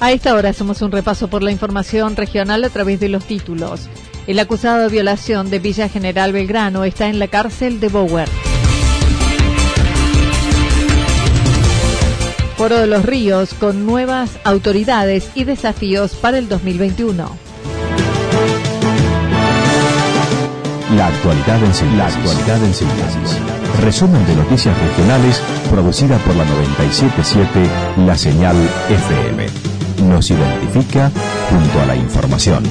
A esta hora hacemos un repaso por la información regional a través de los títulos. El acusado de violación de Villa General Belgrano está en la cárcel de Bower. Foro de los Ríos con nuevas autoridades y desafíos para el 2021. La actualidad en síntesis. La actualidad en síntesis. Resumen de noticias regionales producida por la 977 La Señal FM. Nos identifica junto a la información.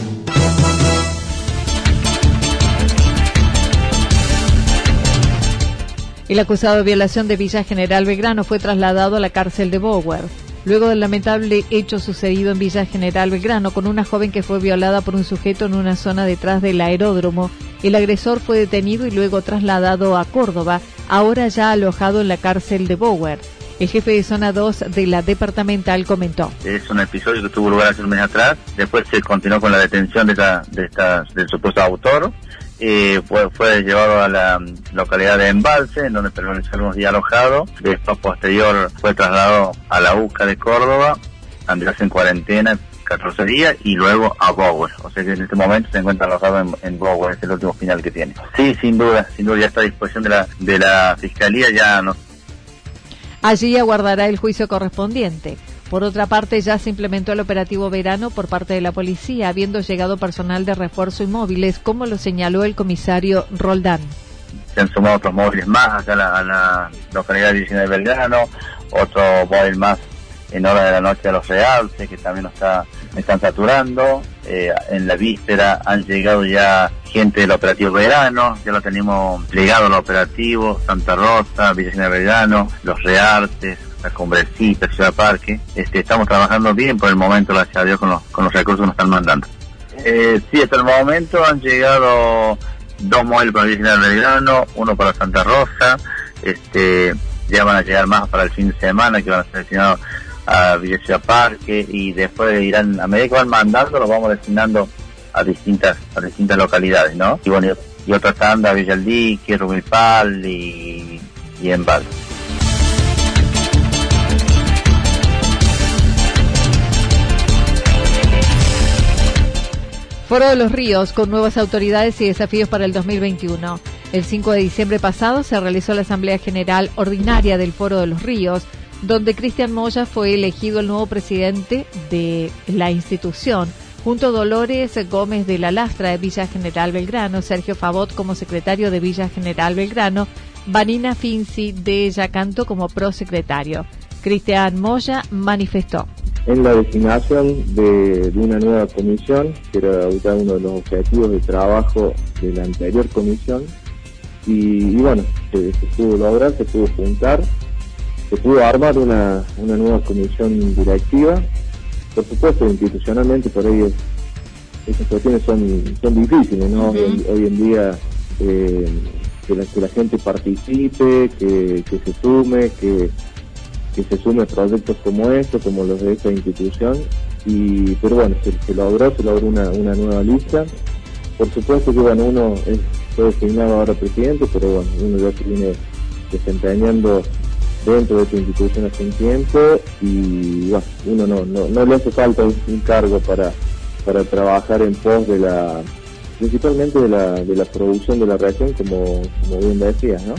El acusado de violación de Villa General Belgrano fue trasladado a la cárcel de Bower. Luego del lamentable hecho sucedido en Villa General Belgrano con una joven que fue violada por un sujeto en una zona detrás del aeródromo, el agresor fue detenido y luego trasladado a Córdoba, ahora ya alojado en la cárcel de Bower. El jefe de zona 2 de la departamental comentó. Es un episodio que tuvo lugar hace un mes atrás. Después se continuó con la detención de, esta, de esta, del supuesto autor y fue, fue llevado a la localidad de Embalse, en donde permaneció unos días alojado. Después, posterior, fue trasladado a la UCA de Córdoba, andarse en cuarentena 14 días y luego a Bower. O sea que en este momento se encuentra alojado en, en Bower, es el último final que tiene. Sí, sin duda, sin duda ya está a disposición de la, de la Fiscalía, ya no. Allí aguardará el juicio correspondiente. Por otra parte, ya se implementó el operativo verano por parte de la policía, habiendo llegado personal de refuerzo y móviles, como lo señaló el comisario Roldán. Se han sumado otros móviles más acá a la, a la localidad de de Belgrano, otro móvil más en hora de la noche a los Realces, que también están saturando. Eh, en la víspera han llegado ya gente del operativo verano, ya lo tenemos plegado al operativo, Santa Rosa, de Belgrano, los Reartes, la Cumbrecita, Ciudad Parque. Este, estamos trabajando bien por el momento, gracias a Dios, con los, con los recursos que nos están mandando. Eh, sí, hasta el momento han llegado dos móviles para Villa de Belgrano, uno para Santa Rosa, este, ya van a llegar más para el fin de semana que van a ser destinados a Ciudad Parque y después irán, a medida que van mandando, los vamos destinando a distintas, a distintas localidades, ¿no? Y bueno, y otra tanda, Villa El Dique, Rumipal y, y Embal. Foro de los Ríos con nuevas autoridades y desafíos para el 2021. El 5 de diciembre pasado se realizó la Asamblea General Ordinaria del Foro de los Ríos, donde Cristian Moya fue elegido el nuevo presidente de la institución, junto a Dolores Gómez de la Lastra de Villa General Belgrano, Sergio Favot como secretario de Villa General Belgrano, Vanina Finzi de Yacanto como prosecretario. Cristian Moya manifestó en la designación de, una nueva comisión, que era uno de los objetivos de trabajo de la anterior comisión, y, bueno, se, pudo lograr, se pudo juntar, se pudo armar una, una nueva comisión directiva. Por supuesto, institucionalmente por ahí es, esas cuestiones son, son difíciles, ¿no? Uh -huh. hoy, hoy, en día eh, que, la, que la gente participe, que, que se sume, que que se sume a proyectos como estos, como los de esta institución, y pero bueno, se, se logró, se logró una, una, nueva lista. Por supuesto que bueno, uno es, fue designado ahora presidente, pero bueno, uno ya se viene desempeñando dentro de esta institución hace un tiempo y bueno, uno no, no, no le hace falta un, cargo para, para trabajar en pos de la principalmente de la, de la producción de la región como, como bien decías, ¿no?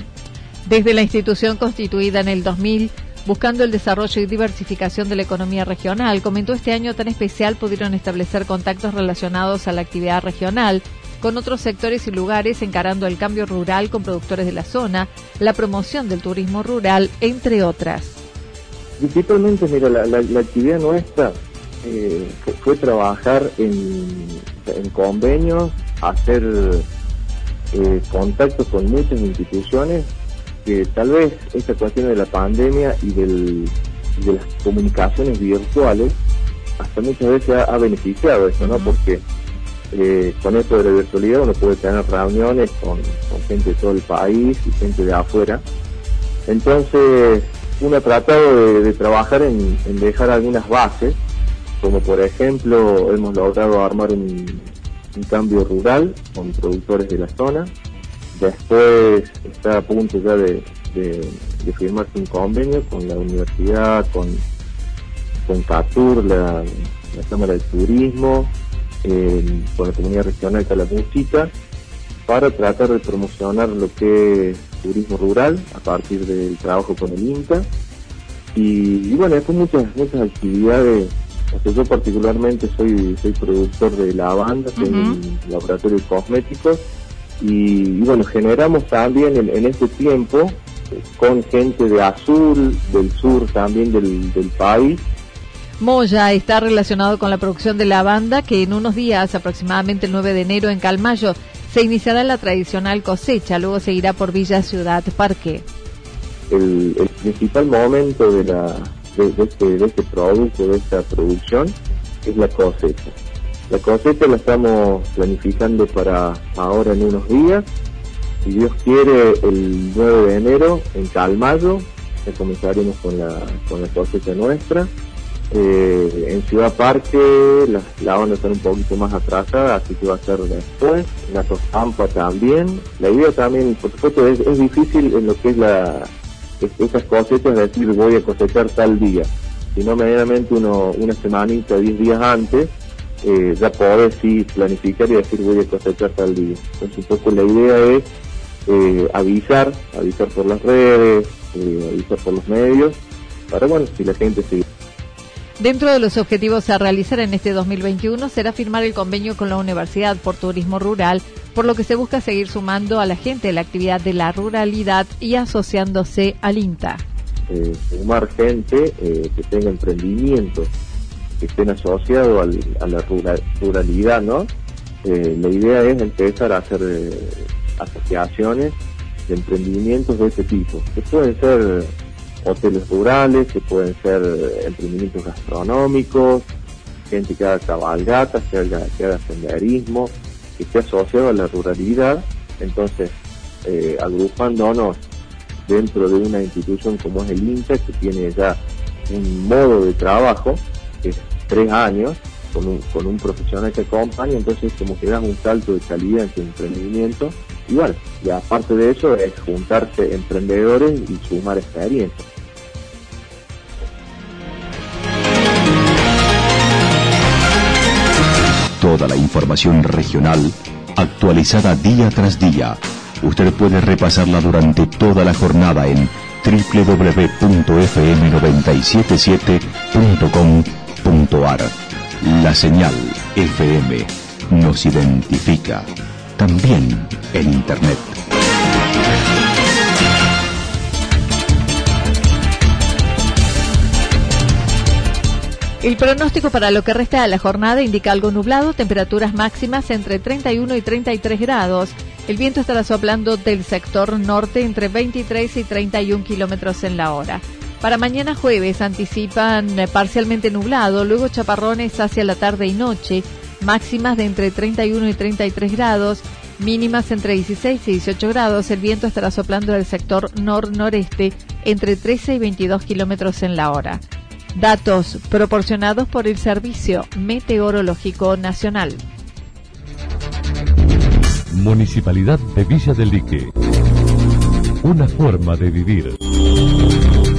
Desde la institución constituida en el 2000 buscando el desarrollo y diversificación de la economía regional. Comentó este año tan especial pudieron establecer contactos relacionados a la actividad regional con otros sectores y lugares encarando el cambio rural con productores de la zona, la promoción del turismo rural, entre otras. Principalmente, mira, la, actividad nuestra eh, fue, trabajar en, convenios, hacer eh, contactos con muchas instituciones que tal vez esta cuestión de la pandemia y del, de las comunicaciones virtuales hasta muchas veces ha, beneficiado eso, ¿no? Porque eh, con esto de la virtualidad uno puede tener reuniones con, gente de todo el país y gente de afuera. Entonces uno ha tratado de, trabajar en, dejar algunas bases, como por ejemplo hemos logrado armar un, cambio rural con productores de la zona. Después está a punto ya de, firmarse un convenio con la universidad, con, con CATUR, la Cámara de Turismo, con la comunidad regional Calamuchita para tratar de promocionar lo que es turismo rural a partir del trabajo con el INTA y, bueno, después muchas, muchas actividades. Yo particularmente soy, soy productor de lavanda, uh un laboratorio de cosméticos y, bueno, generamos también en, este tiempo con gente de Azul, del sur también del, del país, Moya está relacionado con la producción de lavanda que en unos días, aproximadamente el 9 de enero en Calmayo, se iniciará la tradicional cosecha, luego seguirá por Villa Ciudad Parque. El, principal momento de, la, este, de, este, producto, de esta producción, es la cosecha. La cosecha la estamos planificando para ahora en unos días. Si Dios quiere, el 9 de enero en Calmayo, comenzaremos con la, con la cosecha nuestra eh, en Ciudad Parque la, la onda está un poquito más atrasada, así que va a ser después. La Tostampa también. La idea también, por supuesto, es, difícil en lo que es la estas cosechas decir voy a cosechar tal día, sino medianamente uno, una semanita, diez días antes, eh, ya podés sí planificar y decir voy a cosechar tal día. Entonces un poco la idea es eh, avisar, avisar por las redes, eh, avisar por los medios, para bueno, si la gente sigue Dentro de los objetivos a realizar en este 2021 será firmar el convenio con la Universidad por Turismo Rural, por lo que se busca seguir sumando a la gente la actividad de la ruralidad y asociándose al INTA. Eh, sumar gente eh, que tenga emprendimientos que estén asociados a la ruralidad, ¿no? Eh, la idea es empezar a hacer asociaciones de emprendimientos de este tipo, que pueden ser hoteles rurales, que pueden ser emprendimientos gastronómicos, gente que haga cabalgatas, que haga, que haga senderismo, que esté asociado a la ruralidad. Entonces, eh, agrupándonos dentro de una institución como es el INTA, que tiene ya un modo de trabajo, que es tres años, con un, con un profesional que acompaña, entonces como que das un salto de calidad en tu emprendimiento. Y bueno, y aparte de eso es juntarse emprendedores y sumar experiencia. Toda la información regional actualizada día tras día. Usted puede repasarla durante toda la jornada en www.fm977.com.ar. La señal FM nos identifica también en Internet. El pronóstico para lo que resta de la jornada indica algo nublado, temperaturas máximas entre 31 y 33 grados. El viento estará soplando del sector norte entre 23 y 31 kilómetros en la hora. Para mañana jueves anticipan eh, parcialmente nublado, luego chaparrones hacia la tarde y noche, máximas de entre 31 y 33 grados, mínimas entre 16 y 18 grados. El viento estará soplando del sector nor-noreste entre 13 y 22 kilómetros en la hora. Datos proporcionados por el Servicio Meteorológico Nacional. Municipalidad de Villa del Lique. Una forma de vivir.